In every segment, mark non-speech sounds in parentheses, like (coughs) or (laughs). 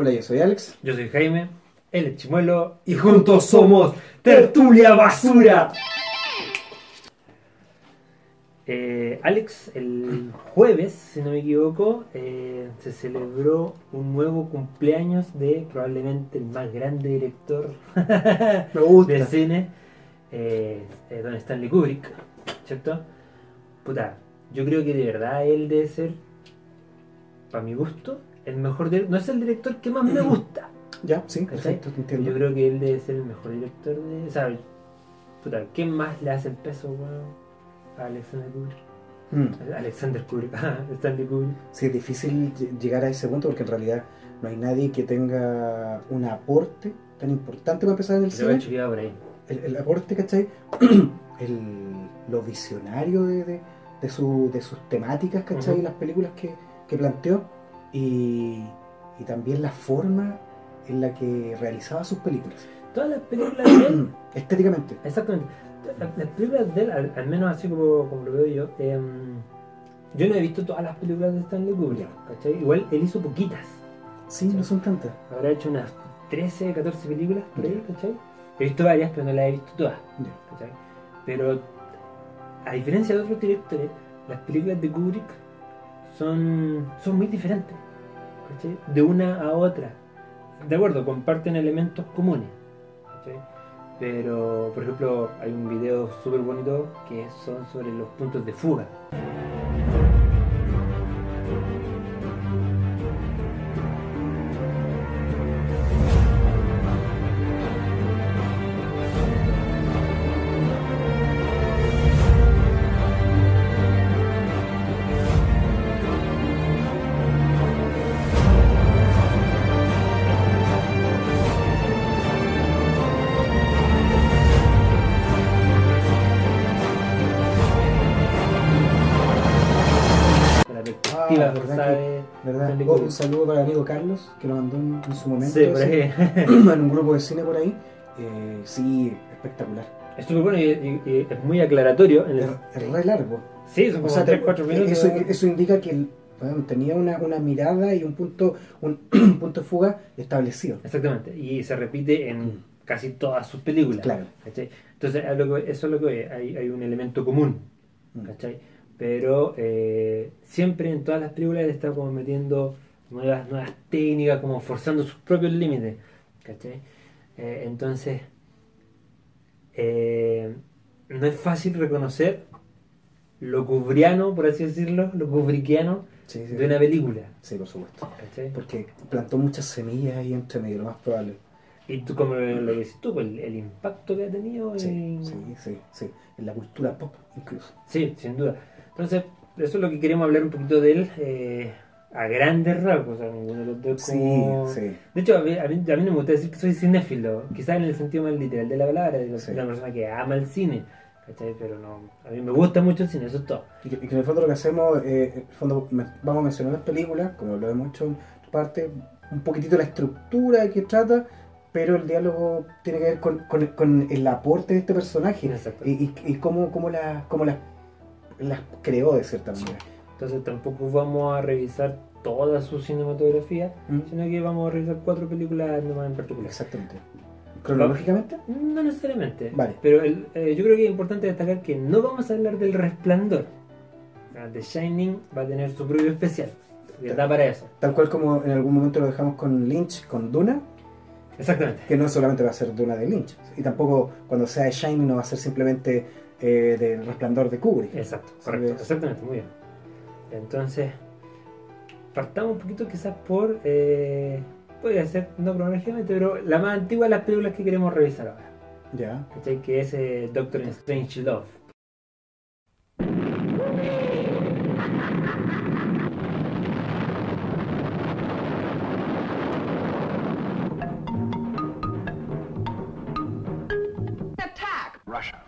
Hola, yo soy Alex. Yo soy Jaime, él es Chimuelo y juntos somos Tertulia Basura. Eh, Alex, el jueves, si no me equivoco, eh, se celebró un nuevo cumpleaños de probablemente el más grande director (laughs) Me gusta. de cine, eh, eh, don Stanley Kubrick, ¿cierto? Puta, yo creo que de verdad él debe ser, para mi gusto, el mejor director. No es el director que más me gusta. Ya, sí, perfecto, te entiendo. Yo creo que él debe ser el mejor director de. O sea, puta, ¿qué más le hace el peso, weón? A Alexander Kubrick. Mm. Alexander Kubrick, (laughs) Stanley Kubrick. Sí, es difícil ll- llegar a ese punto porque en realidad no hay nadie que tenga un aporte tan importante para empezar en el Yo cine. por ahí. el, el aporte, ¿cachai? (clears throat) el, lo visionario de, de, de su- de sus temáticas, ¿cachai? Ujú. Las películas que, que planteó y, y también la forma en la que realizaba sus películas, Todas las películas de él, (clears throat) estéticamente. exactamente. Las las películas de él, al, al menos así como, como lo veo yo, em, yo no he visto todas las películas de Stanley Kubrick, ¿cachai? Igual él hizo poquitas. Sí, no son tantas. Habrá hecho unas 13, 14 películas por ahí, ¿cachai? He visto varias, pero no las he visto todas. ¿cachai? Pero a diferencia de otros directores, las películas de Kubrick son, son muy diferentes. De una a otra. De acuerdo, comparten elementos comunes. Pero, por ejemplo, hay un video súper bonito que son sobre los puntos de fuga. Un saludo para el amigo Carlos, que lo mandó en, en su momento Sí, por ahí. (coughs) en un grupo de cine por ahí. Eh, sí, espectacular. Es súper bueno y, y- y es muy aclaratorio. En el- Es, es re largo. sí, son O como sea, 3-4 minutos. Eso, eso indica que el- bueno, tenía una, una mirada y un punto, un, un (clears throat) punto de fuga establecido. Exactamente, y se repite en Mm. casi todas sus películas. Claro. ¿cachai? Entonces, eso es lo que hay, hay un elemento común, Mm. ¿cachai? Pero eh, siempre en todas las películas está como metiendo nuevas, nuevas técnicas, como forzando sus propios límites, ¿cachai? Eh, entonces, eh, no es fácil reconocer lo cubriano, por así decirlo, lo Sí, sí. de una película, Sí, por supuesto. ¿cachai? Porque plantó muchas semillas ahí entre medio, lo más probable. Y tú, como lo que dices tú, pues, el, el impacto que ha tenido. Sí, en- sí, sí, sí. En la cultura pop, incluso. Sí, sin duda. Entonces, eso es lo que queremos hablar un poquito de él eh, a grandes rasgos. O sea, ninguno de los dos Sí, como... sí. De hecho, a mí, a, mí, a mí no me gusta decir que soy cinéfilo, quizás en el sentido más literal de la palabra, de Sí. una persona que ama el cine. ¿cachai? Pero no, a mí me gusta mucho el cine, eso es todo. Y que, y que en el fondo lo que hacemos, eh, en el fondo me- vamos a mencionar las películas, como lo hemos hecho en parte, un poquitito la estructura que trata, pero el diálogo tiene que ver con, con- con el aporte de este personaje y, y, y cómo, cómo, la- cómo las, las creó de cierta manera. Entonces tampoco vamos a revisar toda su cinematografía, ¿Mm? sino que vamos a revisar cuatro películas nomás en particular. Exactamente. ¿Cronológicamente? No necesariamente. Vale. Pero el- eh, yo creo que es importante destacar que no vamos a hablar del resplandor. The Shining va a tener su propio especial. Que da para eso. Tal cual como en algún momento lo dejamos con Lynch, con Duna, Exactamente. que no solamente va a ser Duna de Lynch, y tampoco cuando sea de Shining no va a ser simplemente eh, del resplandor de Kubrick. Exacto, correcto. Exactamente, muy bien. Entonces, partamos un poquito quizás por. Eh, podría ser, no cronológicamente, pero la más antigua de las películas que queremos revisar ahora. Ya. Que es eh, Doctor Strange Love. Attack! Russia.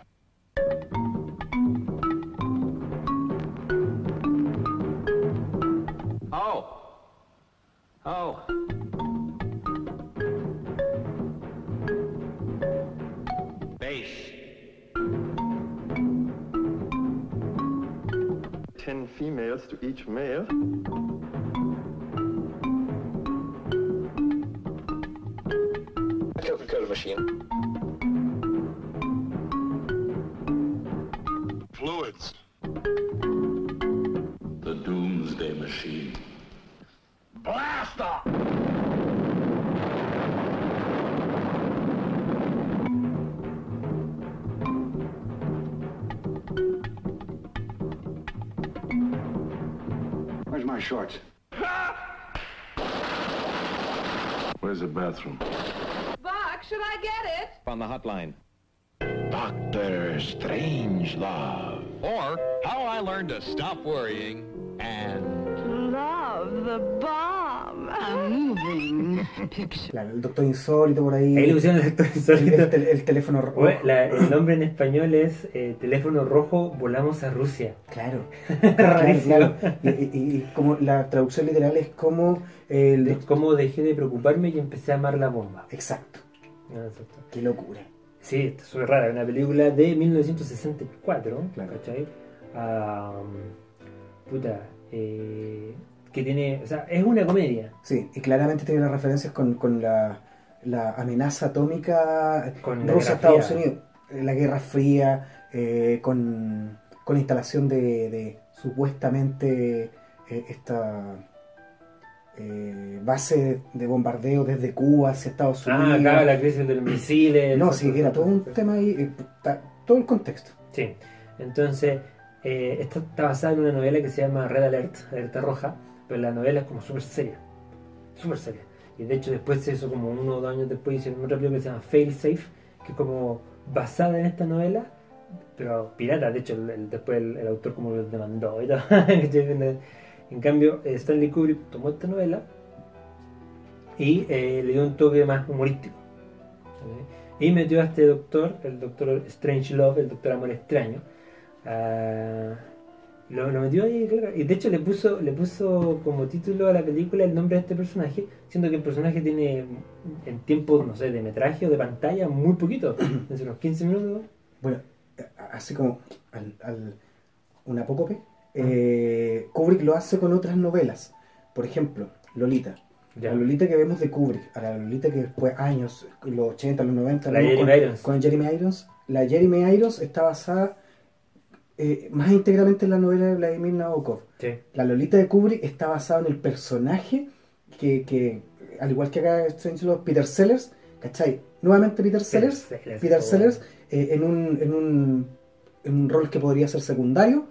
Oh. Base. ten females to each male. Coca-Cola machine? Fluids. Where's the bathroom? Buck, should I get it? On the hotline. Doctor Strangelove. Or how I learned to stop worrying and Love the bomb. Claro, el doctor insólito por ahí. Ahí le pusieron el el, insólito. el tel- el teléfono rojo. Bueno, la- el nombre en español es eh, Teléfono Rojo, volamos a Rusia. Claro. (laughs) claro. Y, y- y como la traducción literal es como el De cómo dejé de preocuparme y empecé a amar la bomba. Exacto. Ah, exacto. Qué locura. Sí, está súper rara. Es una película de 1964, Claro. ¿cachai? Ah, puta, eh, que tiene, o sea, es una comedia. Sí, y claramente tiene las referencias con, con la, la amenaza atómica Con Rusia-Estados. Unidos. Eh, La Guerra Fría, eh, con, con la instalación de, de supuestamente eh, esta eh, base de bombardeo desde Cuba hacia Estados Ah, Unidos. acá la crisis de los misiles. no, sí, era todo un tema ahí, eh, todo el contexto. Sí, entonces, eh, esta está basada en una novela que se llama Red Alert, Alerta Roja, la novela es como súper seria, súper seria. Y de hecho después se hizo como uno o dos años después hicieron otra película que se llama Fail Safe, que es como basada en esta novela, pero pirata, de hecho después el, autor como lo demandó y todo. (laughs) en cambio, Stanley Kubrick tomó esta novela y eh, le dio un toque más humorístico. Y metió a este doctor, el doctor Strange Love, el doctor Amor Extraño. Lo, lo metió ahí, claro. Y de hecho le puso, le puso como título a la película el nombre de este personaje, siendo que el personaje tiene en tiempo, no sé, de metraje o de pantalla muy poquito, (clears throat) desde unos 15 minutos. Bueno, así como al, al- un apócope, eh, Kubrick lo hace con otras novelas. Por ejemplo, Lolita. Ya. La Lolita que vemos de Kubrick, a la Lolita que después, años, los 80, los 90, La Jeremy con, Irons. con Jeremy Irons. La Jeremy Irons está basada eh, más íntegramente en la novela de Vladimir Nabokov. Sí. La Lolita de Kubrick está basada en el personaje que, al igual que acá Peter Sellers, ¿cachai? Nuevamente Peter Sellers, Sellers, Peter oh. Sellers eh, en, un, en, un, en un rol que podría ser secundario,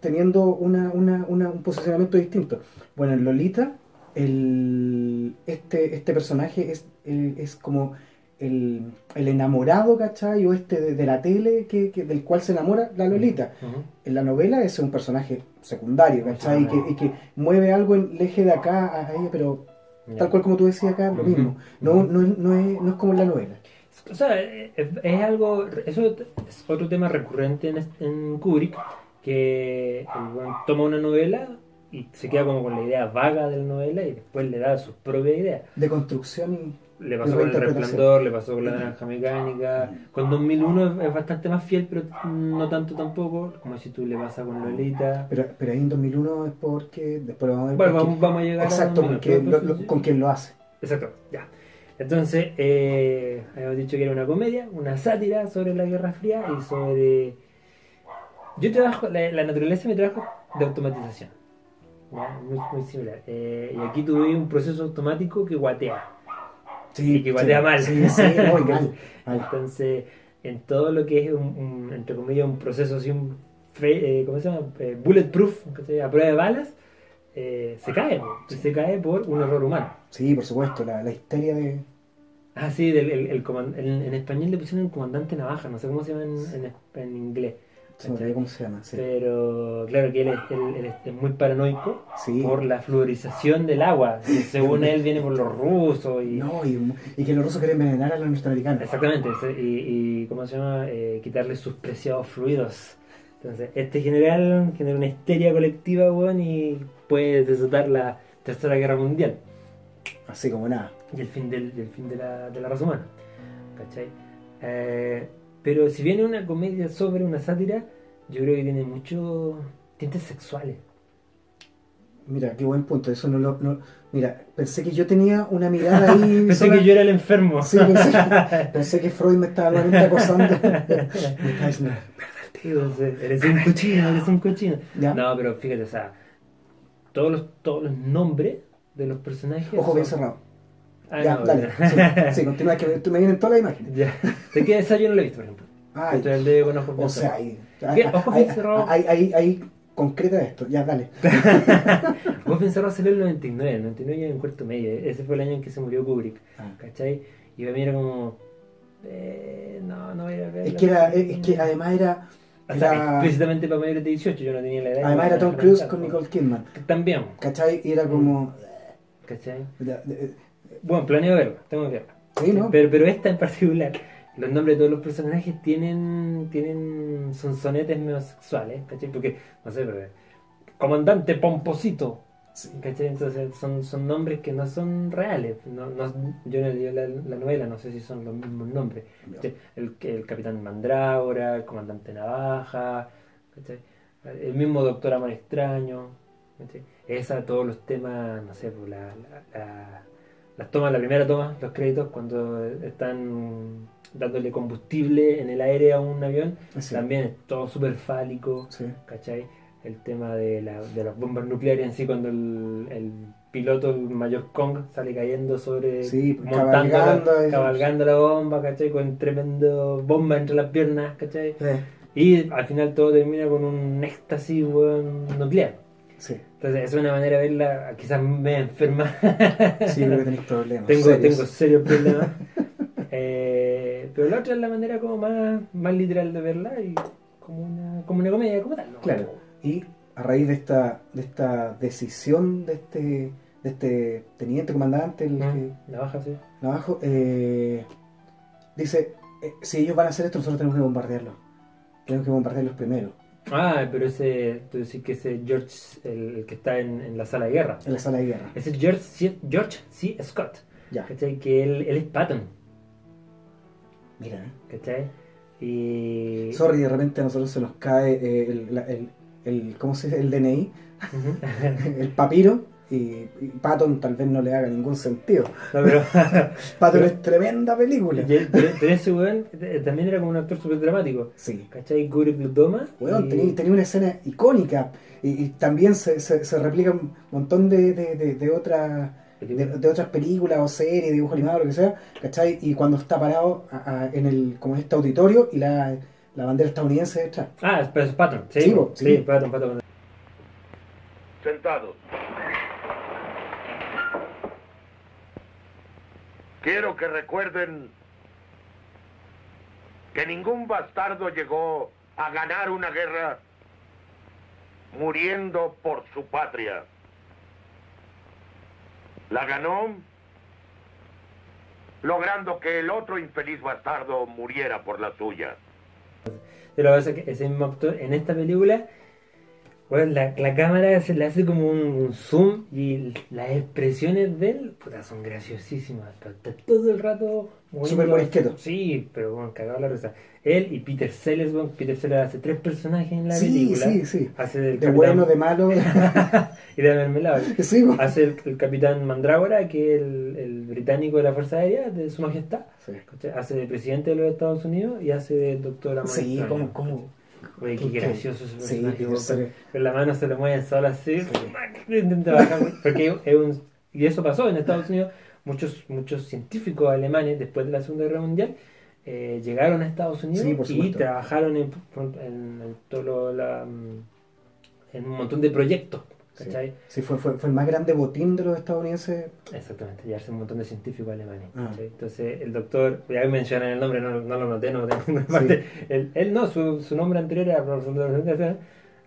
teniendo una, una- una- un posicionamiento distinto. Bueno, en Lolita, el, este, este personaje es, el- es como el, el enamorado, ¿cachai? O este de, de la tele que, que- del cual se enamora la Lolita. En la novela es un personaje secundario, ¿cachai? Y que, y que mueve algo en el eje de acá a ella, pero Ya. tal cual como tú decías acá, lo mismo. No, no, es- no, es, no es como en la novela. O sea, es, es algo, eso es otro tema recurrente en, en Kubrick, que toma una novela y se queda como con la idea vaga de la novela y después le da sus propias ideas. De construcción y... Le pasó con El. Resplandor, le pasó con La Naranja Mecánica, con 2001 es, bastante más fiel, pero no tanto tampoco, como si tú le pasa con Lolita. Pero, pero ahí en 2001 es porque... Después lo vamos a ver. Bueno, porque- vamos, a llegar Exacto, a con 2001, quien, pero- lo- lo- con quien lo hace. Exacto, ya. Entonces, eh, habíamos dicho que era una comedia, una sátira sobre la Guerra Fría y sobre... Yo trabajo, la, la naturaleza mi trabajo de automatización. Muy, muy similar. Eh, y aquí tuve un proceso automático que guatea. Sí, Y que guatea mal. Sí, sí, mal. (laughs) mal. Entonces, en todo lo que es un, un, entre comillas, un proceso así, un fe- eh, ¿cómo se llama? Eh, bulletproof, a prueba de balas, eh, se cae. po. Y se cae por un error humano. Sí, por supuesto, la, la histeria de... Ah, sí, del, el, en, en español le pusieron el comandante navaja, no sé cómo se llama en, en, en inglés. Se me olvidó cómo se llama. Sí, Pero claro que él es, él- él es muy paranoico Sí. por la fluorización del agua. que según él viene por los rusos y... No, y, y que los rusos quieren envenenar a los norteamericanos. Exactamente, y, y ¿cómo se llama? Eh, quitarle sus preciados fluidos. Entonces, este general genera una histeria colectiva, weón, y puede desatar la Tercera Guerra Mundial Así como nada. y el fin, del, y el fin de, la, de la raza humana. ¿Cachai? Eh, pero si viene una comedia sobre una sátira, yo creo que tiene muchos tintes sexuales. Mira, qué buen punto. Eso no lo. no- mira, pensé que yo tenía una mirada ahí. (laughs) Pensé sola- que yo era el enfermo. Sí, pensé, (laughs) pensé que Freud me estaba nuevamente acosando. me estaba diciendo, Entonces, eres un cochino, eres un cochino. Ya. No, pero fíjate, o sea, todos los, todos los nombres de los personajes. ojo son- bien cerrado. Ah, ya, no, dale. ya. Sí, (laughs) sí, continúa, que me, me vienen todas las imágenes. Ya. ¿De qué esa yo no lo he visto, por ejemplo? Ay, el de con ojos o sea, ahí. Ahí, cerrado. concreta esto. Ya, dale. (laughs) Vos pensabas salió en el 99, el 99 yo en cuarto medio, ese fue el año en que se murió Kubrick, Ah. ¿cachai? Y para mí era como, eh, no, no voy a ver. Es que, era, es que además era. O sea, era explícitamente para mayores de 18, yo no tenía la edad. además era Tom Cruise con. Nicole Kidman. También, ¿Cachai? Y era como. ¿cachai? Bueno, planeo verla, tengo que verla. Sí, ¿no? Pero, pero esta en particular, los nombres de todos los personajes tienen, tienen sonsonetes medio sexuales, ¿cachai? Porque, no sé, pero, Comandante Pomposito, Sí. ¿cachai? Entonces son, son nombres que no son reales. No, no- yo no leí la, la novela, no sé si son los mismos nombres. ¿cachai? El, el Capitán Mandrágora, el Comandante Navaja, ¿cachai? el mismo Doctor Amor Extraño. ¿cachai? Esa, todos los temas, no sé, pues, la, la- la- las tomas, la primera toma, los créditos, cuando están dándole combustible en el aire a un avión, Sí. también es todo súper fálico, Sí. ¿cachai? El tema de, la, de las bombas nucleares en sí, cuando el, el piloto, el mayor Kong, sale cayendo sobre, Sí, montando cabalgando, la, cabalgando la bomba, ¿cachai? Con tremendo bomba entre las piernas, ¿cachai? Y al final todo termina con un éxtasis, weón, nuclear. sí. Entonces, es una manera de verla, quizás me enferma. Sí, creo que tenéis (laughs) problemas. tengo, serios. tengo serios problemas. (laughs) Eh, pero la otra es la manera como más, más literal de verla y como una, como una comedia, como tal. ¿no? Claro. Y a raíz de esta, de esta decisión de este, de este teniente comandante, el Mm, La baja, sí. Navajo, eh, dice, eh, si ellos van a hacer esto, nosotros tenemos que bombardearlos. Tenemos que bombardearlos primero, Ah, pero ese, tú decís que ese George, el, el que está en, en la sala de guerra. en la sala de guerra. Ese es George C. George C. Scott. Ya, ¿Cachai? Que él, él es Patton. mira. eh. ¿Cachai? Y. Sorry, de repente a nosotros se nos cae eh, el, el, el- ¿cómo se dice? El DNI, (laughs) el papiro, y, y Patton tal vez no le haga ningún sentido. No, pero. (laughs) Patton es tremenda película. y pero, pero ese weón eh, también era como un actor súper dramático. Sí. ¿Cachai? Kubrick lo toma. Weón, y- tenía, tenía una escena icónica y, y también se, se, se replica un montón de, de, de, de otras de, de otras películas o series, dibujos animados, lo que sea, ¿cachai? Y cuando está parado a- a- en el como este auditorio y la, la bandera estadounidense detrás. Ah, pero es Patton. Sí, Sí, sí, sí. Patton, Patton. Sentados. Quiero que recuerden que ningún bastardo llegó a ganar una guerra muriendo por su patria. La ganó logrando que el otro infeliz bastardo muriera por la suya. Pero en esta película, bueno, la, la cámara se le hace como un, un zoom y las expresiones de él puta, son graciosísimas. Está, todo el rato Súper morisqueto. Sí, pero bueno, cagado la risa. Él y Peter Sellers, bueno, Peter Sellers hace tres personajes en la Sí, película. sí, sí. Hace del De capitán- bueno, de malo. (laughs) y de mermelada. (laughs) sí. Hace el, el capitán Mandrágora, que es el, el británico de la Fuerza Aérea, de su majestad. Hace de presidente de los Estados Unidos y hace de doctor Amor Sí, como. Oye, qué gracioso ese Sí, personaje. Sellers. con, con la mano se le mueve solo así. (laughs) Intenta bajar, porque es un, y eso pasó en Estados Unidos. Muchos, muchos científicos alemanes, después de la Segunda Guerra Mundial, eh, llegaron a Estados Unidos Sí, y trabajaron en, en, en todo lo- la, en un montón de proyectos. Sí, ¿cachai? Sí, fue, fue, fue el más grande botín de los estadounidenses. Exactamente, llevarse un montón de científicos alemanes. Ah. Entonces, el doctor, ya mencionan el nombre, no, no lo noté, no lo tengo en (laughs) ninguna parte. Él, él no, su, su nombre anterior era profesor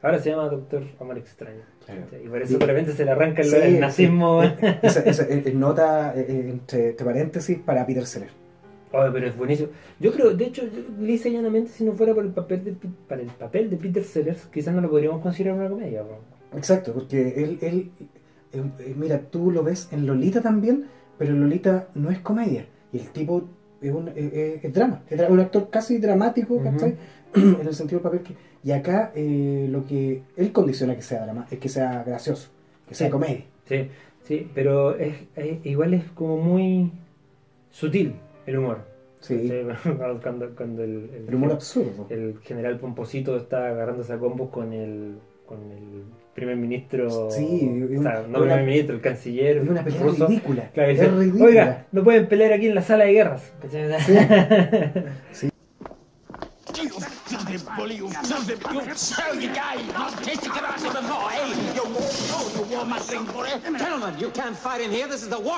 ahora se llama doctor Amor Extraño. Y por eso de repente se le arranca el, Sí, el nazismo. (laughs) Esa, esa, nota eh, eh, entre, entre paréntesis para Peter Sellers. Oye, pero es buenísimo. Yo creo, de hecho, lisa llanamente, si no fuera por el papel de, para el papel de Peter Sellers, quizás no lo podríamos considerar una comedia. ¿no? Exacto, porque él, él eh, eh, mira, tú lo ves en Lolita también, pero Lolita no es comedia. Y el tipo es, un, eh, es drama, es un actor casi dramático. ¿cachai? (clears throat) en el sentido del papel que... Y acá eh, lo que él condiciona que sea drama es que sea gracioso. que sea Sí. comedia. Sí, sí, pero es, es- igual es como muy sutil el humor. Sí. (laughs) Cuando, cuando el, el humor absurdo. el general Pomposito está agarrándose a combos con el, con el primer ministro. Sí, o sea, no una- primer ministro, el canciller. Es una pelea ruso. ridícula. Claro, es dice, ridícula. Oiga, no pueden pelear aquí en la sala de guerras.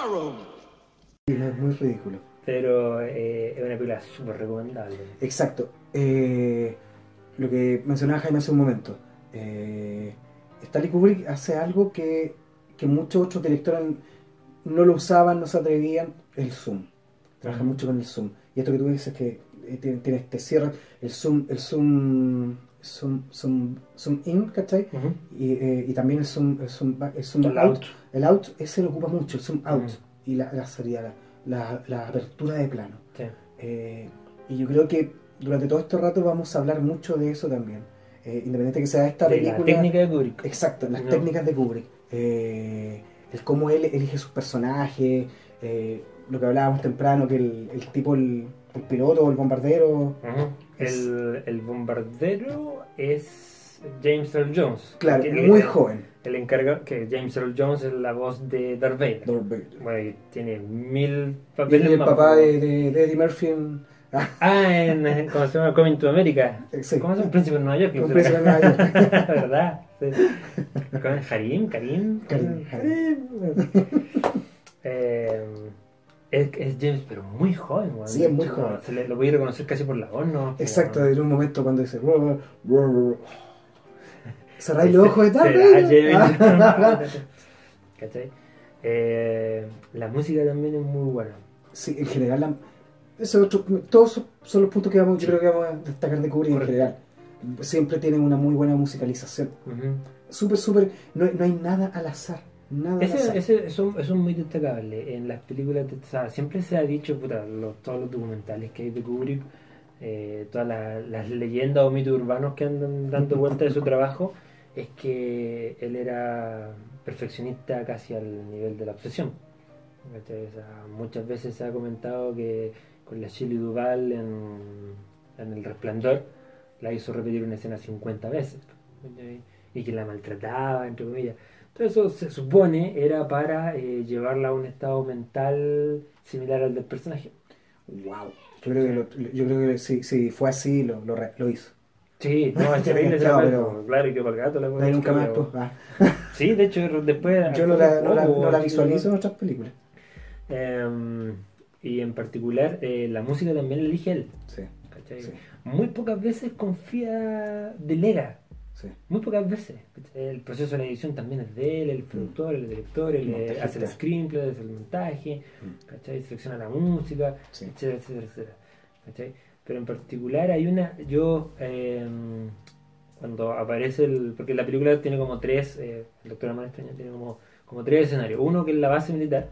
Room. (laughs) Sí, no, es muy ridículo. Pero eh, es una película súper recomendable. Exacto. Eh, lo que mencionaba Jaime hace un momento. Eh, Stanley Kubrick hace algo que, que muchos otros directores no lo usaban, no se atrevían, el zoom. Trabaja mucho con el zoom. Y esto que tú dices que eh, tiene, tiene este cierre, el zoom, el zoom, zoom, zoom, zoom in, ¿cachai? Y, eh, y también el zoom, el zoom, back- el zoom El out. out. El out, ese lo ocupa mucho, el zoom out. Y la, la, sería la, la- la apertura de plano. Sí. Eh, y yo creo que durante todo este rato vamos a hablar mucho de eso también. Eh, independiente que sea esta De película. la técnica de Kubrick. Exacto, las No. técnicas de Kubrick. Eh, el cómo él elige sus personajes. eh, lo que hablábamos temprano, que el, el tipo, el, el piloto o el bombardero. Es- El, el bombardero es James Earl Jones. Claro, Que- muy el- joven. El encargado, que James Earl Jones es la voz de Darth Vader. Darth Vader. Bueno, y tiene mil Y papeles el más, papá de, de- de Eddie Murphy en. (laughs) Ah, en, ¿cómo se llama? Coming to America. sí. ¿Cómo llama? Un príncipe de Nueva York. Un príncipe de Nueva York. (laughs) ¿Verdad? Sí. ¿Cómo es? Harim, Karim. Karim, Eh, es, es James, pero muy joven. Sí, es muy joven. Se le, lo voy a reconocer casi por la voz, ¿no? Exacto, en un momento cuando dice. Cerráis los ojos de James. Ah. (laughs) ¿Cachai? Eh, la música también es muy buena. Sí, en general, la- ese otro- todos son- los puntos que vamos, yo creo que vamos a destacar de Kubrick en general. Siempre tienen una muy buena musicalización. Ujú. Súper, súper. No, hay- no hay nada al azar. Nada al azar. ese es, muy destacable. En las películas, de, o sea, siempre se ha dicho, puta, los- todos los documentales que hay de Kubrick, eh, todas la- las leyendas o mitos urbanos que andan dando vuelta de su trabajo, es que él era perfeccionista casi al nivel de la obsesión. Muchas veces se ha comentado que con la Shelley Duvall en, en El Resplandor la hizo repetir una escena 50 veces y que la maltrataba, entre comillas. Todo eso se supone era para eh, llevarla a un estado mental similar al del personaje. Wow. Yo creo que, lo- yo creo que si, si fue así, lo, lo, re- lo hizo. Sí, no, es (laughs) terrible Claro, pero- claro, y que para el gato la hay nunca más. pero- pues, ah. (laughs) Sí, de hecho, después. Yo no la, no la, no visualizo en otras películas. Em, y en particular, eh, la música también la elige él. Sí, ¿cachai? Sí. Muy pocas veces confía, delega. sí. Muy pocas veces. El proceso de la edición también es de él, el productor, el director, él El eh, hace el screenplay, hace el montaje, Mm. ¿cachai? selecciona la música, etcétera, etcétera, etcétera. ¿cachai? Pero en particular hay una, yo, eh, cuando aparece el, porque la película tiene como tres, eh, el doctor Amar tiene como, como tres escenarios. Uno que es la base militar,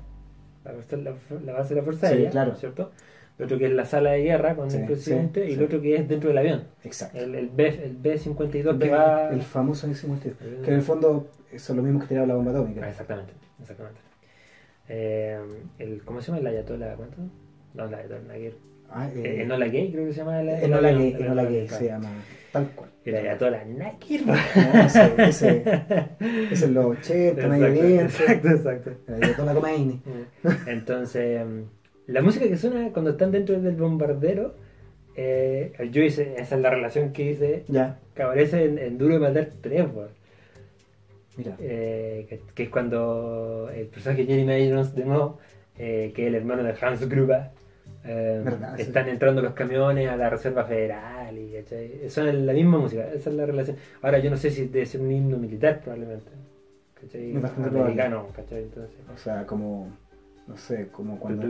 la, fuerza- la, la base de la Fuerza Sí, Aérea, claro. ¿cierto? El otro que es la sala de guerra con Sí, el presidente sí, y el otro que es dentro del avión. Exacto. El, el, B, el B-52 que va... El famoso ese que El- en el fondo son los mismos que tiraron la bomba Ah, atómica. exactamente, exactamente. Eh, el, ¿Cómo se llama? ¿El Ayatollah cuánto? No, el Ayatollah Naguer. Ah, Eh, eh, Enola Gay creo que se llama el, Enola Gay, Gay se llama tal cual. El Ayatollah Naguer. No, ese, ese, ese es los 80, medio Exacto, exacto, exacto. El Ayatollah Khomeini. (laughs) Entonces, mm, la música que suena cuando están dentro del bombardero, eh, yo hice, esa es la relación que hice, Ya, que aparece en, en Duro de Matar 3, weón. mira. Eh, que, que es cuando el personaje Jeremy Irons de nuevo, eh, que es el hermano de Hans Gruber, eh, Verdad, sí. están entrando los camiones a la Reserva Federal y ¿cachai? son la misma música, esa es la relación. Ahora yo no sé si debe ser un himno militar probablemente, ¿cachai? Probable. Americano, ¿cachai? Entonces, O sea, como, no sé, como cuando,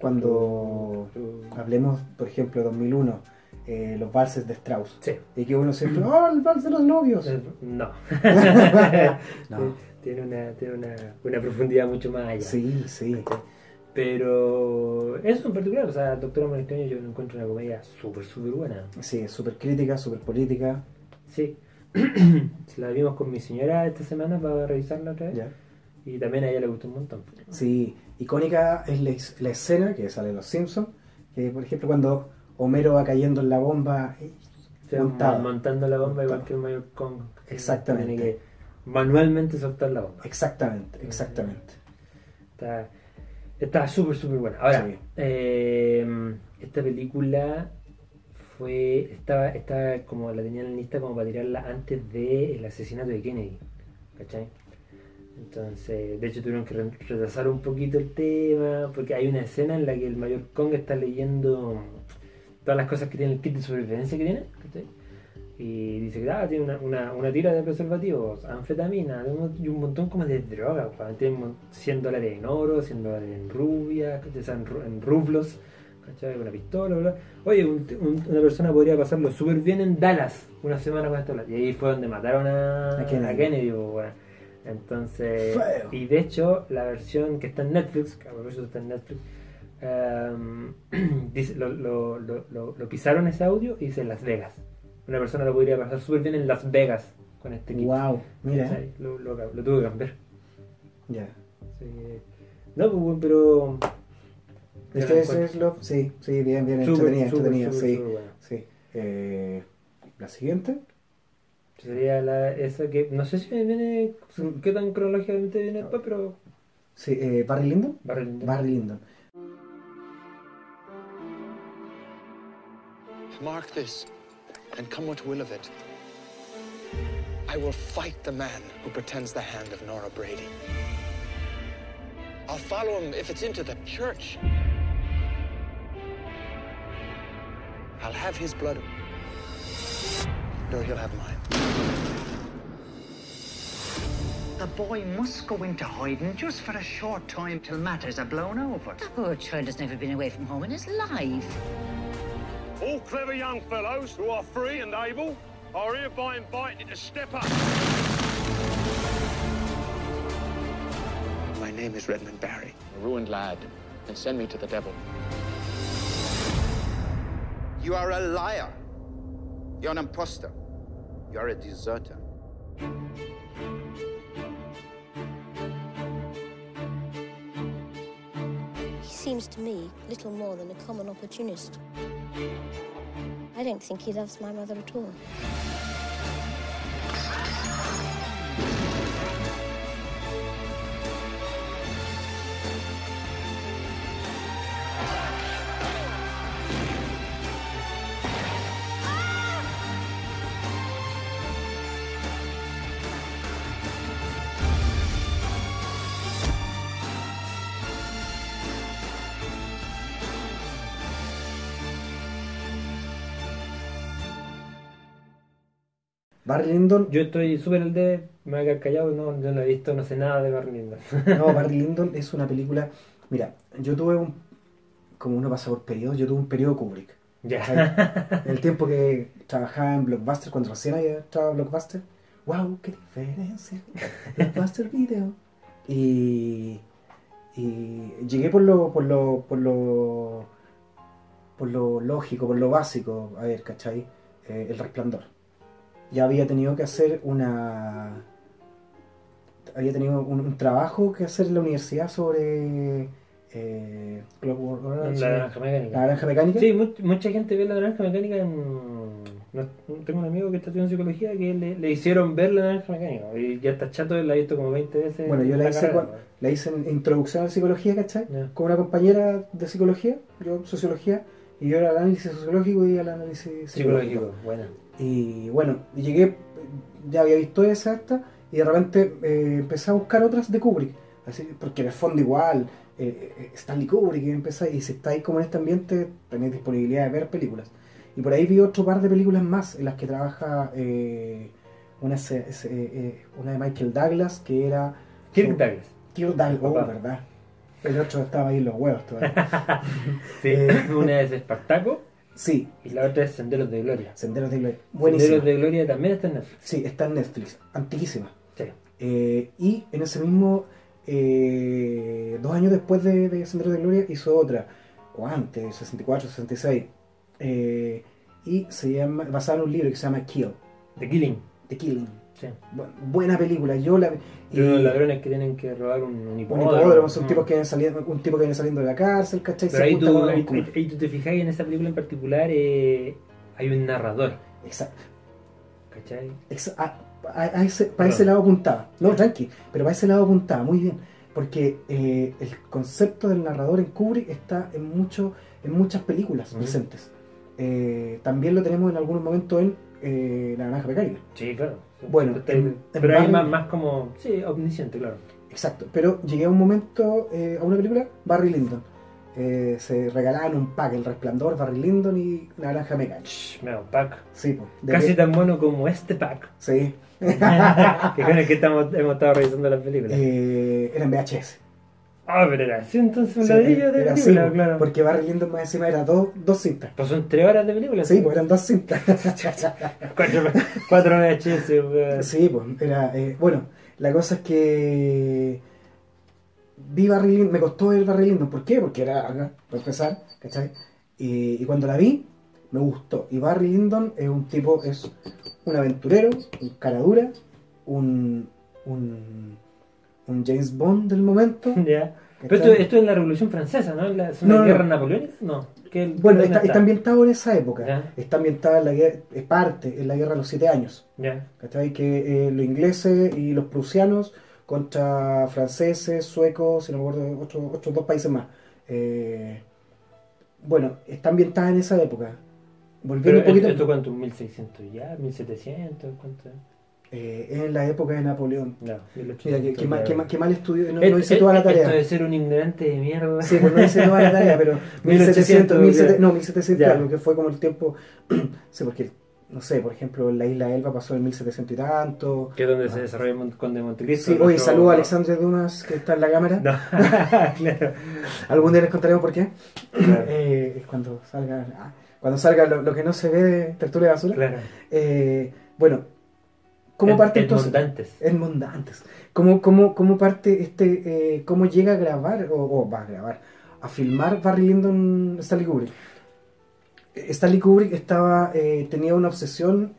cuando- hablemos, por ejemplo, de 2001, eh, los valses de Strauss. Sí. Y que uno siempre, ¡oh, el vals de los novios! Eh, No. (laughs) (laughs) No. Tiene, una, tiene una, una profundidad mucho más allá. Sí, sí. Pero eso en particular, o sea, Doctor Amor Extraño yo lo encuentro una comedia súper, súper buena. Sí, es súper crítica, súper política. Sí. (clears throat) la vimos con mi señora esta semana para revisarla otra vez. Ya. Y también a ella le gustó un montón. Sí, icónica es la, la escena que sale de los Simpsons, que por ejemplo cuando Homero va cayendo en la bomba, eh, sea, Montado. montando la bomba igual que el Mayor Kong. Exactamente. Tiene que manualmente soltar la bomba. exactamente, exactamente. Está está súper, súper buena. Ahora, Sí. eh, esta película fue estaba, estaba como la tenían en lista como para tirarla antes del asesinato de Kennedy. ¿Cachai? Entonces, de hecho tuvieron que re- retrasar un poquito el tema, porque hay una escena en la que el mayor Kong está leyendo todas las cosas que tiene el kit de sobrevivencia que tiene, ¿cachai? Y dice que ah, tiene una, una, una tira de preservativos, anfetamina un- y un montón como de droga, weón. tiene un mon- 100 dólares en oro, 100 dólares en rubias, en, ru- en rublos, ¿cachai? una pistola, bla. Oye, un- un- una persona podría pasarlo súper bien en Dallas una semana con esta. Y ahí fue donde mataron a, A a Kennedy. Kennedy, po, weón. Entonces, Feo. y de hecho, la versión que está en Netflix, que a está en Netflix, ehm, (clears throat) dice- lo, lo, lo, lo- lo pisaron ese audio y dice Las Vegas. Una persona lo podría pasar súper bien en Las Vegas con este equipo. Wow, mira. Lo, lo, lo tuve que cambiar. ya. Sí. No, pues, bueno, pero. Es que ese es lo, sí, sí, bien, bien Súper, entretenido, súper, entretenido, súper, sí, bueno. sí. Eh, la siguiente, Sería la, esa que. No sé si viene. ¿Qué tan cronológicamente viene después? Pero. sí, eh, Barry Lyndon, Barry Lyndon. Barry Lyndon. Mark this, and come what will of it. I will fight the man who pretends the hand of Nora Brady. I'll follow him if it's into the church. I'll have his blood, or he'll have mine. The boy must go into hiding just for a short time till matters are blown over. The poor child has never been away from home in his life. All clever young fellows who are free and able are hereby invited to step up. My name is Redmond Barry, a ruined lad, and send me to the devil. You are a liar. You're an impostor. You're a deserter. He seems to me little more than a common opportunist. I don't think he loves my mother at all. Barry Lyndon, Yo estoy súper al de. Me voy a quedar callado, no, yo no he visto, no sé nada de Barry Lyndon. no, (laughs) Barry Lyndon es una película, mira, yo tuve un, como uno pasa por periodos, yo tuve un periodo Kubrick. Ya. En el tiempo que trabajaba en Blockbuster, cuando recién había entrado a Blockbuster, wow, qué diferencia, Blockbuster Video. Y, y llegué por lo, por lo, por lo, por lo lógico, por lo básico, a ver, ¿cachai? Eh, el resplandor. Ya había tenido que hacer una, había tenido un, un trabajo que hacer en la universidad sobre eh, Clockwork Orange, La naranja mecánica. La naranja mecánica. Sí, much- mucha gente ve la naranja mecánica en. tengo un amigo que está estudiando psicología que le, le hicieron ver la naranja mecánica. Y ya está chato, la ha visto como 20 veces. Bueno, yo la la hice, carrera, la hice en introducción a la psicología, ¿cachai? Ya. Con una compañera de psicología, yo sociología, y yo era el análisis sociológico y el análisis psicológico. Psicológico, bueno. Y bueno, llegué, ya había visto esa esta, y de repente eh, empecé a buscar otras de Kubrick, así, porque en el fondo igual, eh, eh, Stanley Kubrick, y, empecé, y si estáis como en este ambiente, tenéis disponibilidad de ver películas. Y por ahí vi otro par de películas más en las que trabaja eh, una, se- eh, una de Michael Douglas, que era... Kirk Douglas. Kirk Douglas, oh, verdad. El otro estaba ahí en los huevos todavía. (laughs) Sí, Eh, una es Espartaco sí, y la otra es Senderos de Gloria. Senderos de Gloria. Buenísima. Senderos de Gloria también está en Netflix. Sí, está en Netflix, antiquísima. Sí. Eh, y en ese mismo, eh, dos años después de, de Senderos de Gloria, hizo otra, o antes, 64, 66, eh, y se llama, basada en un libro que se llama Kill. The Killing. The Killing. Sí. Bu- buena película, yo la Y unos ladrones que tienen que robar un, un un hipódromo. hipódromo, son Mm. tipos que vienen saliendo, un tipo que viene saliendo de la cárcel, ¿cachai? Pero Se ahí tú, con- ahí, ahí- ahí tú te fijas en esa película en particular, eh, hay un narrador. Exacto. ¿Cachai? Ex- a- ese- para ese lado apuntaba. No, tranqui, pero para ese lado apuntaba, muy bien. Porque eh, el concepto del narrador en Kubrick está en, mucho, en muchas películas Ujú. recentes. Eh, también lo tenemos en algunos momentos en eh, La Naranja Mecánica. Sí, claro. Bueno, Está- en- en pero hay Barry- más, más como. Sí, omnisciente, claro. Exacto, pero llegué a un momento, eh, a una película, Barry Lyndon. Eh, se regalaban un pack, El Resplandor, Barry Lyndon y Naranja Mecánica. Me da un pack. Sí, pues. Casi que- tan bueno como este pack. Sí. (laughs) que el que estamos, hemos estado revisando las películas. Eh, era en VHS. Ah, pero era así entonces un Sí, ladrillo de así, película, pues, claro. Porque Barry Lyndon más encima era dos, dos cintas. Pues son tres horas de película. Sí, pues eran dos cintas. (laughs) cuatro, cuatro VHS. Sí, pues era. eh, bueno, la cosa es que. Vi Barry Lyndon, me costó ver Barry Lyndon. ¿Por qué? Porque era acá, para empezar, ¿cachai? Y, y cuando la vi, me gustó. Y Barry Lyndon es un tipo, es un aventurero, un cara dura, un. un. Un James Bond del momento. (laughs) Ya. Pero esto, esto es la Revolución Francesa, ¿no? La, ¿Son No, las no, guerras no. napoleónicas? No. ¿Qué- Bueno, está, está ambientado en esa época. Ya. Está ambientada en la guerra, es parte, en la guerra de los siete años. Ya. ¿Cachai? Que eh, los ingleses y los prusianos contra franceses, suecos, si no me acuerdo, otros, otros dos países más. Eh, bueno, está ambientada en esa época. Volviendo un poquito. ¿Esto, esto cuánto? ¿1600 ya? ¿1700? ¿Cuánto? Eh, en la época de Napoleón. No, Mira, 1800. que, que mal, que mal- que mal estudio, no, Esto- no hice toda la esto tarea. de ser un ignorante de mierda. Sí, pues no hice toda la tarea, pero 1700, 1800, 1700, ya. no, 1700 Ya. algo, que fue como el tiempo, (clears throat) sí, porque, no sé, por ejemplo, la isla Elba pasó en 1700 y tanto. Que es donde se desarrolla el Conde de Montecristo. Sí, oye, saludo a Alexandre Dumas, que está en la cámara. No, (laughs) claro. Algún día les contaremos por qué. Claro. (clears throat) Eh, es cuando salga, ah, cuando salga lo, lo que no se ve de Tertulia de Basura. Claro. Eh, bueno, ¿cómo El- parte entonces? Mondantes. El Mondantes. ¿Cómo, cómo, cómo parte este, eh, cómo llega a grabar, o, o va a grabar, a filmar Barry Lyndon Stanley Kubrick? Eh, Stanley Kubrick estaba, eh, tenía una obsesión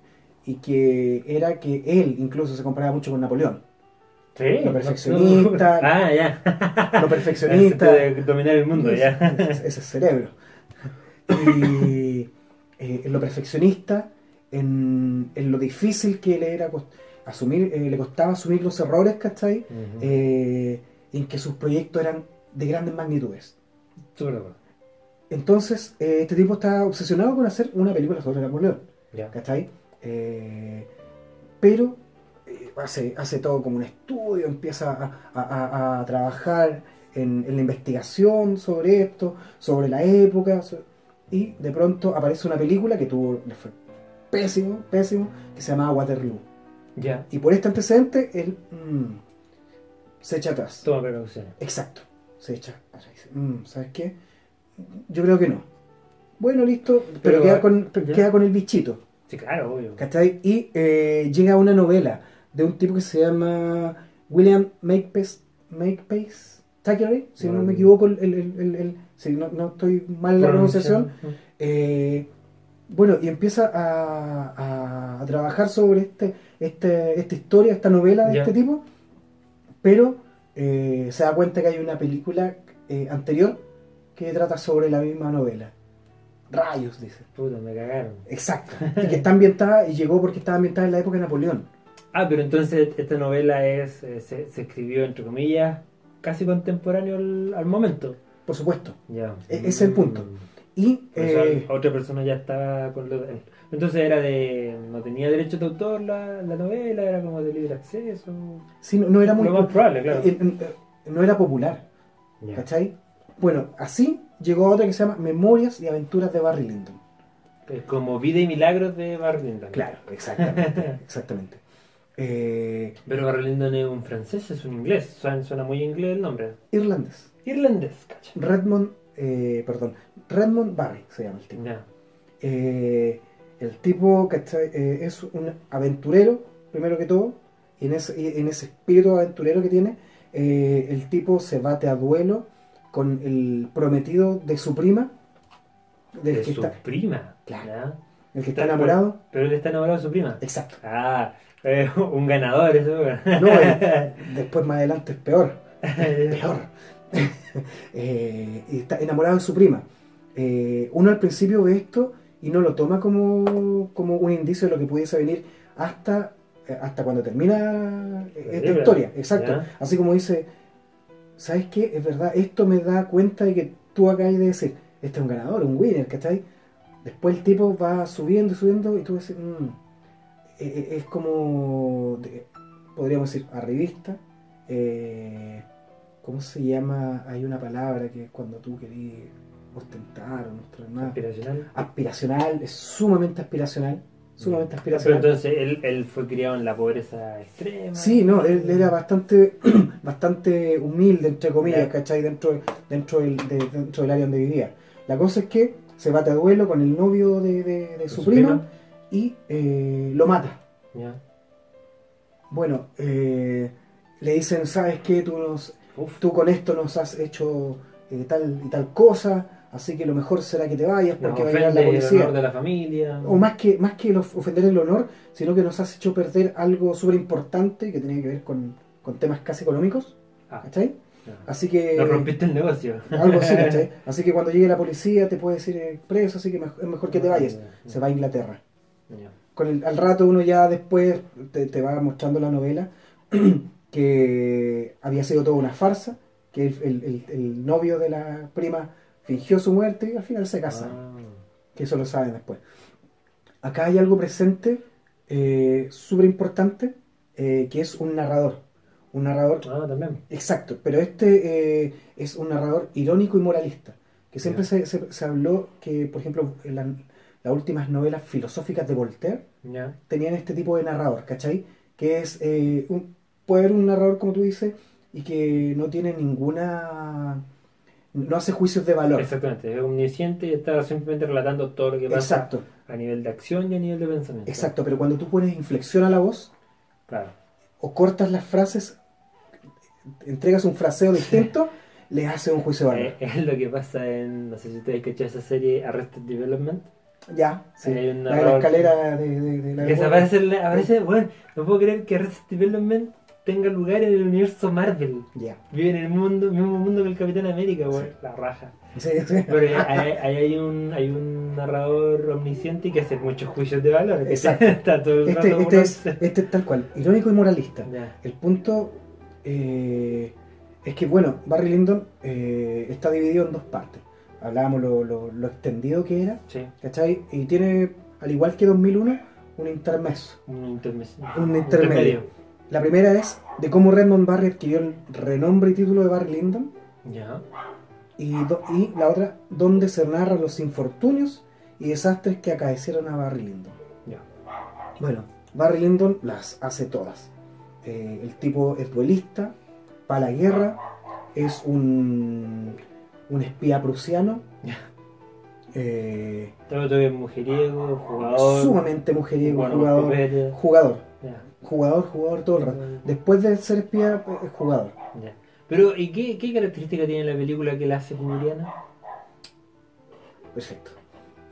y que era que él incluso se comparaba mucho con Napoleón. Sí. Lo perfeccionista. (laughs) Ah, ya. Lo (laughs) perfeccionista. El de dominar el mundo, ya. Ese es cerebro. Y eh, en lo perfeccionista, en, en lo difícil que le era asumir, eh, le costaba asumir los errores, ¿cachai? Ujú. Eh, en que sus proyectos eran de grandes magnitudes. Entonces, eh, este tipo está obsesionado con hacer una película sobre Napoleón, Ya. ¿cachai? Pero hace, hace todo como un estudio, empieza a, a- a- a trabajar en, en la investigación sobre esto, sobre la época, y de pronto aparece una película que tuvo, pésimo, pésimo, que se llamaba Waterloo. Ya. Y por este antecedente, él mm, se echa atrás. Toma precauciones. Exacto. Se echa atrás. Dice, "Mm, ¿Sabes qué? Yo creo que no. Bueno, listo, pero, Pero, queda, con, queda con el bichito. Sí, claro, obvio. ¿Cachai? Y eh, llega una novela de un tipo que se llama William Makepeace, Makepeace Thackeray, si no No. me equivoco, el, el- el- el- el- si no, no estoy mal en la pronunciación. Eh, bueno, y empieza a, a- a trabajar sobre este, este, esta historia, esta novela de Ya. este tipo, pero eh, se da cuenta que hay una película eh, anterior que trata sobre la misma novela. Rayos, dice. Puta, me cagaron. Exacto. Y que (laughs) está ambientada, y llegó porque estaba ambientada en la época de Napoleón. Ah, pero entonces esta novela es eh, se, se escribió, entre comillas, casi contemporáneo al, al momento. Por supuesto. Ya. E- ese es el punto. Y eh, otra persona ya estaba con lo de- Entonces era de... No tenía derecho de autor la, la novela, era como de libre acceso. sí, no, no era muy Lo más probable, claro. eh, eh, no era popular. ¿Cachai? Bueno, así llegó otra que se llama Memorias y Aventuras de Barry Lyndon. Es como Vida y Milagros de Barry Lyndon. Claro, exactamente. (laughs) exactamente. Eh, Pero Barry Lyndon es un francés, es un inglés. Suena, suena muy inglés el nombre. irlandés. Irlandés, cacha. Redmond, eh, perdón, Redmond Barry se llama el tipo. Eh, el tipo ¿cachai? Eh, es un aventurero, primero que todo, y en ese, en ese espíritu aventurero que tiene, eh, el tipo se bate a duelo con el prometido de su prima, del De que su está, prima. Claro. el que está enamorado. Pero él está enamorado de su prima. Exacto. Ah, un ganador, eso. No, (laughs) después más adelante es peor. peor. (laughs) (laughs) Eh, está enamorado de su prima. Eh, uno al principio ve esto y no lo toma como, como un indicio de lo que pudiese venir hasta, eh, hasta cuando termina esta historia. Exacto. Ya. Así como dice, ¿sabes qué? Es verdad, esto me da cuenta de que tú acabas de decir, este es un ganador, un winner, ¿cachai? Después el tipo va subiendo y subiendo y tú dices, "Mm, es como, podríamos decir, arribista. eh, ¿Cómo se llama? Hay una palabra que es cuando tú querés ostentar o mostrar más. Aspiracional. Aspiracional, es sumamente aspiracional. Sumamente Pero aspiracional. entonces él, él fue criado en la pobreza extrema. Sí, no, él era bastante, (clears throat) bastante humilde, entre comillas, Ya. ¿cachai? Dentro, dentro, del, de- dentro del área donde vivía. La cosa es que se bate a duelo con el novio de, de- de su, su prima, prima? y eh, lo mata. Bueno, eh, le dicen, ¿sabes qué? Tú, nos, tú con esto nos has hecho eh, tal y tal cosa, así que lo mejor será que te vayas Nos porque va a llegar la el policía. honor de la familia. O más que, más que ofender el honor, sino que nos has hecho perder algo súper importante que tenía que ver con, con temas casi económicos. Ah. ¿Cachai? Así que. Nos rompiste el negocio. Algo así, ¿cachai? (laughs) Así que cuando llegue la policía te puede decir preso, así que es mejor que te vayas. Se va a Inglaterra. Ya. Con el- al rato uno ya después te, te va mostrando la novela (clears throat) que había sido toda una farsa, que el, el- el- el novio de la prima fingió su muerte y al final se casan. Ah. Que eso lo saben después. Acá hay algo presente eh, súper importante, eh, que es un narrador. Un narrador Ah, también. Exacto, pero este eh, es un narrador irónico y moralista, que siempre se, se- se habló que, por ejemplo, en la- las últimas novelas filosóficas de Voltaire tenían este tipo de narrador, ¿cachai? Que es, eh, un, puede haber un narrador, como tú dices, y que no tiene ninguna... no hace juicios de valor. Exactamente, es omnisciente y está simplemente relatando todo lo que pasa Exacto. a nivel de acción y a nivel de pensamiento. Exacto, pero cuando tú pones inflexión a la voz, Claro. o cortas las frases, entregas un fraseo distinto, (laughs) le hace un juicio de valor. Eh, es lo que pasa en, no sé si ustedes cachado esa serie Arrested Development. ya, sí. Hay La de la narrador- escalera de, de- de la aparece, aparece- bueno, no puedo creer que Arrested Development tenga lugar en el universo Marvel. Ya. Vive en el mundo, mismo mundo que el Capitán América. La raja. Sí, sí. Pero ahí ahí hay un, hay un narrador omnisciente que hace muchos juicios de valor. Exacto. (laughs) Está todo el Este, este, es, este es tal cual, irónico y moralista. El punto eh, es que, bueno, Barry Lyndon eh, está dividido en dos partes. Hablábamos lo, lo- lo extendido que era, Sí, ¿cachai? Y tiene, al igual que 2001, un intermeso. un, intermes- Un intermedio. La primera es de cómo Redmond Barry adquirió el renombre y título de Barry Lyndon. Ya. Y, do- y la otra, donde se narran los infortunios y desastres que acaecieron a Barry Lyndon. Ya. Bueno, Barry Lyndon las hace todas. Eh, el tipo es duelista, para la guerra, es un, un espía prusiano, eh, Todo todo es mujeriego, jugador. sumamente mujeriego, jugador, jugador, Ya, jugador, jugador todo el rato. Después de ser espía, es jugador. ya. Pero, ¿y qué, qué característica tiene la película que la hace Muriana? Perfecto.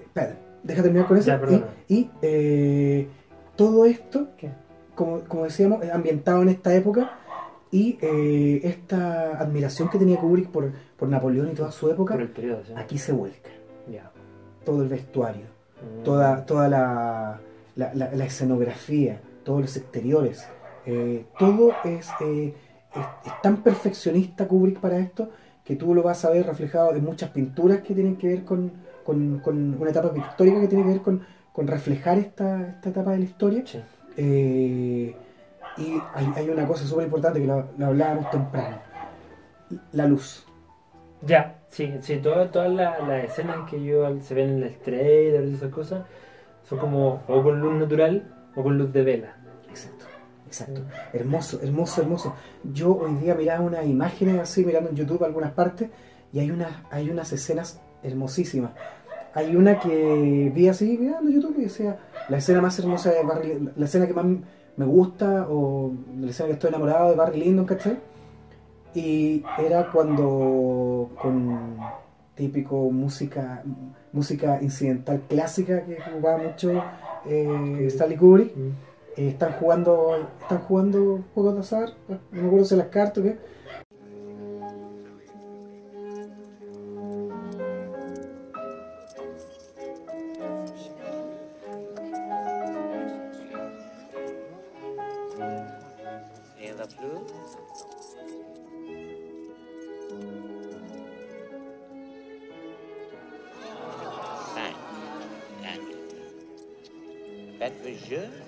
Espera, deja terminar con eso. Ya, y y, eh, todo esto, como, como decíamos, es ambientado en esta época y eh, esta admiración que tenía Kubrick por, por Napoleón y toda su época, aquí se vuelca. Ya. Todo el vestuario, Mm. toda, toda la, la, la- la escenografía, todos los exteriores, eh, todo es, eh, es, es tan perfeccionista Kubrick para esto que tú lo vas a ver reflejado en muchas pinturas que tienen que ver con, con- con una etapa pictórica que tiene que ver con, con reflejar esta, esta etapa de la historia. Sí. Eh, y hay, hay una cosa súper importante que lo, lo hablábamos temprano, la luz. Ya, sí, sí, todas, todas las, las escenas que yo se ven en el trailer y esas cosas son como o con luz natural o con luz de vela. Exacto, exacto. Hermoso, hermoso, hermoso. Yo hoy día miraba unas imágenes así, mirando en YouTube algunas partes, y hay unas, hay unas escenas hermosísimas. Hay una que vi así mirando YouTube y decía, la escena más hermosa de Barry, la escena que más me gusta, o la escena que estoy enamorado de Barry Lyndon, ¿cachai? Y era cuando con típico música música incidental clásica que jugaba mucho eh, Stanley Kubrick, eh, están jugando están jugando juegos de azar, no me acuerdo si las cartas o qué. Faites le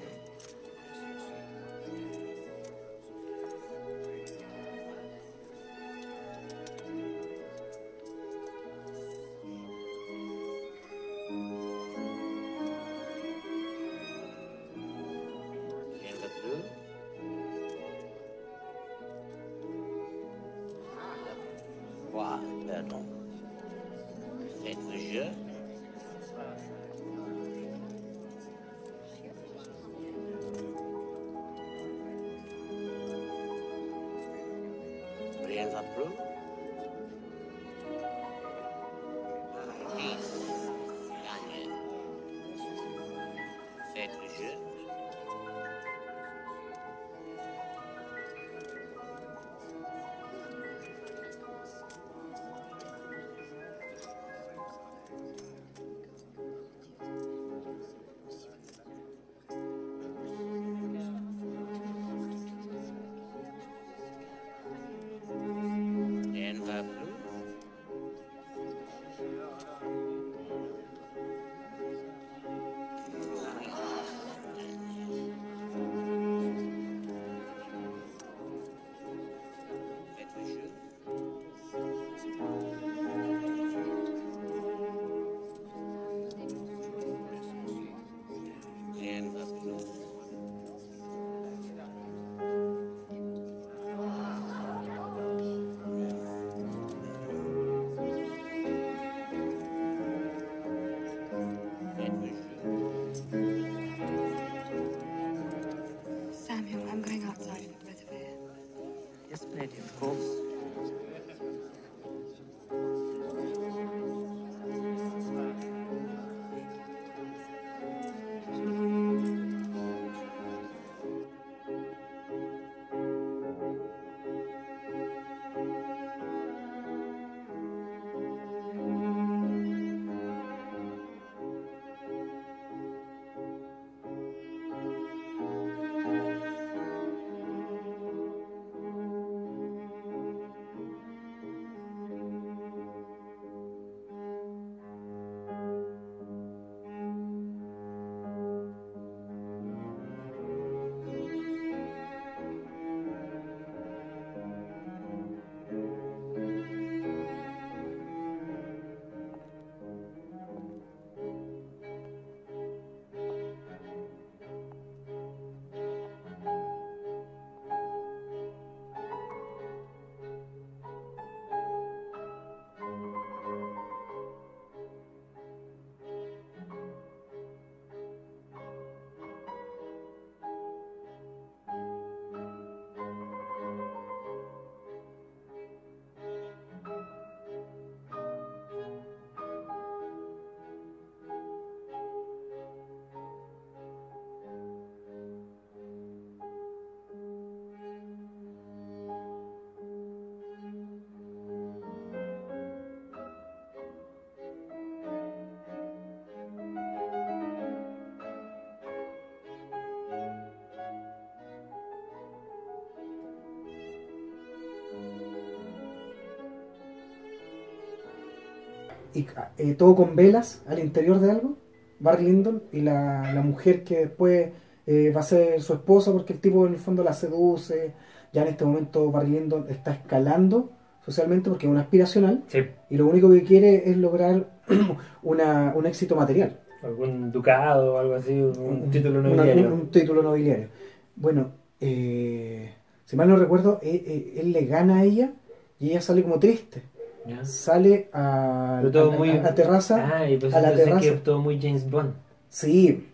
y eh, todo con velas al interior de algo. Barry Lyndon y la, la mujer que después eh, va a ser su esposa porque el tipo en el fondo la seduce. Ya en este momento Barry Lyndon está escalando socialmente porque es un aspiracional y lo único que quiere es lograr (clears throat) una, un éxito material. Algún ducado o algo así, un, un título Una- nobiliario. un, un título nobiliario. Bueno, eh, si mal no recuerdo, eh, él le gana a ella y ella sale como triste. Ya. Sale a, todo a- muy- a la terraza. Ah, y pues a la terraza. que todo muy James Bond. Sí,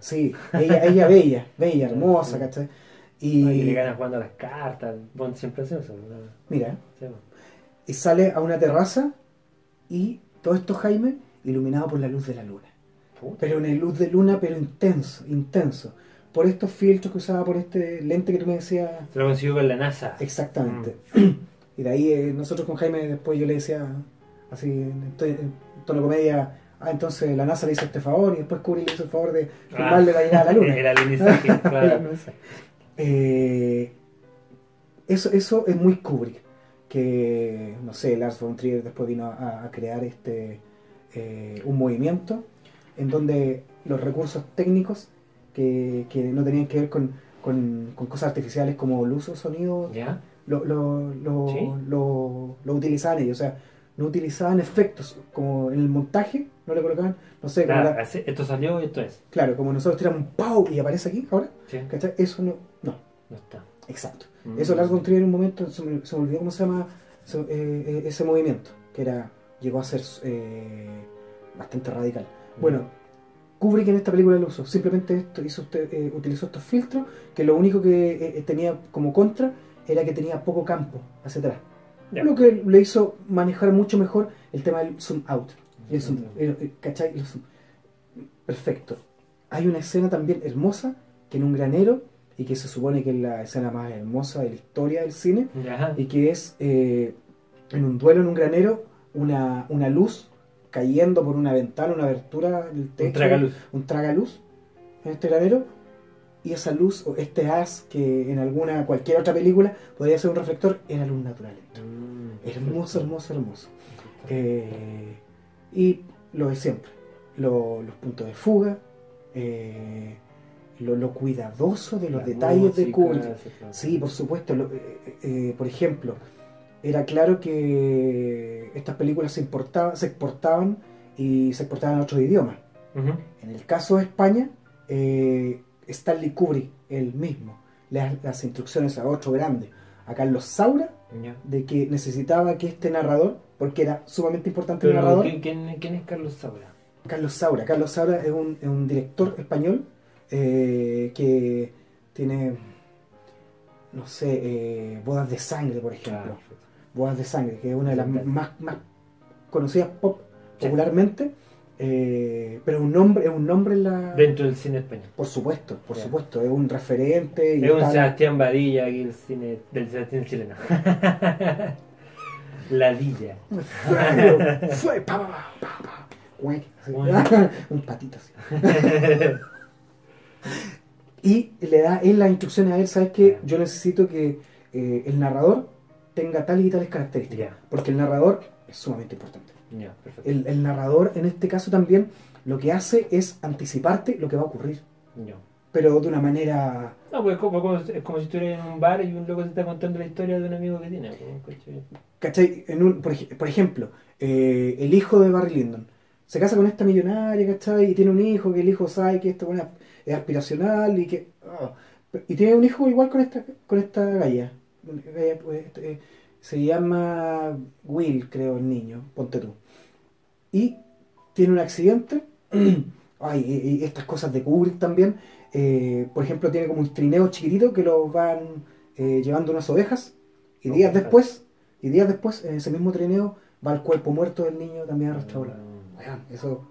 sí. Ella, ella bella, (laughs) bella, hermosa, Sí. ¿cachai? Y Y le gana jugando a las cartas. Bond siempre hace eso. ¿no? mira, Sí, y sale a una terraza y todo esto, Jaime, iluminado por la luz de la luna. Puta. Pero una luz de luna, pero intenso, intenso. por estos filtros que usaba, por este lente que tú me decías. Se lo consiguió con la NASA. Exactamente. Y de ahí eh, nosotros con Jaime después yo le decía, así, en, en tono comedia, ah, entonces la NASA le hizo este favor y después Kubrick le hizo el favor de filmarle la llegada a la Luna. (laughs) El alunizaje, (laughs) claro. El alunizaje. Eh, eso, eso es muy Kubrick. Que, no sé, Lars von Trier después vino a, a crear este eh, un movimiento en donde los recursos técnicos que, que no tenían que ver con, con- con cosas artificiales como luz o sonido, ¿Ya? Lo, lo, lo, Sí. lo- lo utilizaban ellos. O sea, no utilizaban efectos como en el montaje, no le colocaban, no sé, Claro, la- esto salió y esto es. claro, como nosotros tiramos un pau y aparece aquí ahora, Sí. ¿cachai? Eso no, no, No está. exacto. Mm. Eso Lars von en un momento, se me, se me olvidó cómo se llama se- eh, eh, ese movimiento, que era llegó a ser eh, bastante radical. Mm. Bueno, Kubrick en esta película lo usó, simplemente esto, hizo usted, eh, utilizó estos filtros, que lo único que tenía como contra era que tenía poco campo hacia atrás. Lo que le hizo manejar mucho mejor el tema del zoom out. El zoom, el- el- ¿cachai? El zoom. Perfecto. Hay una escena también hermosa que en un granero, y que se supone que es la escena más hermosa de la historia del cine, y que es eh, en un duelo en un granero, una, una luz cayendo por una ventana, una abertura del techo, tragaluz. un tragaluz en este granero, y esa luz, o este haz que en alguna, cualquier otra película podría ser un reflector, era luz natural. Mm. Hermoso, hermoso, hermoso. Eh, y lo de siempre, lo- los puntos de fuga, eh, lo, lo cuidadoso de los La detalles de Kubrick. sí, por supuesto. lo- eh, por ejemplo, era claro que estas películas se, importaban, se exportaban y se exportaban a otros idiomas. En el caso de España, eh, Stanley Kubrick, él mismo, le da las instrucciones a otro grande, a Carlos Saura, de que necesitaba que este narrador, porque era sumamente importante el narrador, ¿quién, quién, quién es Carlos Saura? Carlos Saura. Carlos Saura es un, es un director español eh, que tiene, no sé, eh, Bodas de Sangre, por ejemplo. Bodas de Sangre, que es una de las más, más conocidas pop popularmente, eh, pero un nombre, es un nombre en la... Dentro del cine español. Por supuesto, por supuesto, es un referente. y Es un Sebastián Badilla aquí el cine del Sebastián chileno. (laughs) La Villa. Fue, pa, pa, pa, (laughs) un patito así. y le da él las instrucciones a él, ¿sabes qué? Yo necesito que eh, el narrador tenga tal y tales características. Porque el narrador es sumamente importante. El, el narrador, en este caso también, lo que hace es anticiparte lo que va a ocurrir. Pero de una manera... No, pues es como, como- es como si estuvieras en un bar y un loco te está contando la historia de un amigo que tiene. pues, ¿cachai? En un, por, ej- por ejemplo, eh, el hijo de Barry Lyndon se casa con esta millonaria, ¿cachai? Y tiene un hijo que el hijo sabe que esto bueno, es aspiracional y que. ah, y tiene un hijo igual con esta, con esta galla. Galla, pues, eh, se llama Will, creo, el niño, ponte tú. Y tiene un accidente. (clears throat) Ay, y, estas cosas de Kubrick también. eh, por ejemplo, tiene como un trineo chiquitito que lo van eh, llevando unas ovejas. Y días después, y días después, en ese mismo trineo, va el cuerpo muerto del niño también arrastrado. la- Weón, eso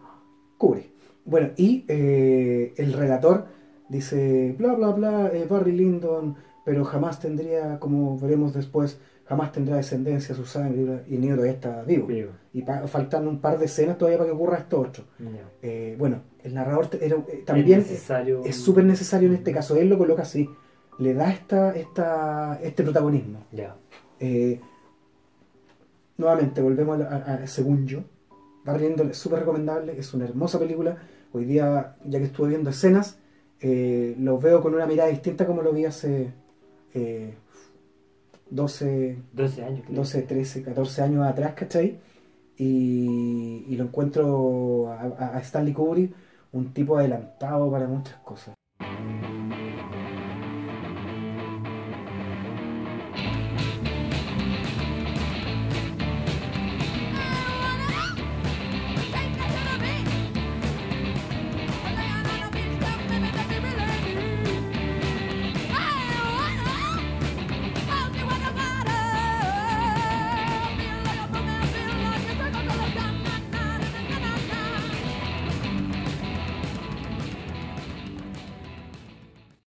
cubre. Bueno, y eh, el relator dice, bla, bla, bla, eh, Barry Lyndon, pero jamás tendría, como veremos después, jamás tendrá descendencia, su sangre, y el niño todavía está vivo. Vivo. Y faltan un par de escenas todavía para que ocurra esto otro. Eh, bueno, el narrador era, eh, también Es súper necesario en este caso. Él lo coloca así, le da esta, esta, este protagonismo. Ya. Eh, nuevamente, volvemos a, a- a- según yo. Barry Lyndon es súper recomendable, es una hermosa película. Hoy día, ya que estuve viendo escenas, eh, lo veo con una mirada distinta como lo vi hace eh, 12, 12 años. creo. 12, 13, 14 años atrás, ¿cachai? y, lo encuentro a, a Stanley Kubrick un tipo adelantado para muchas cosas.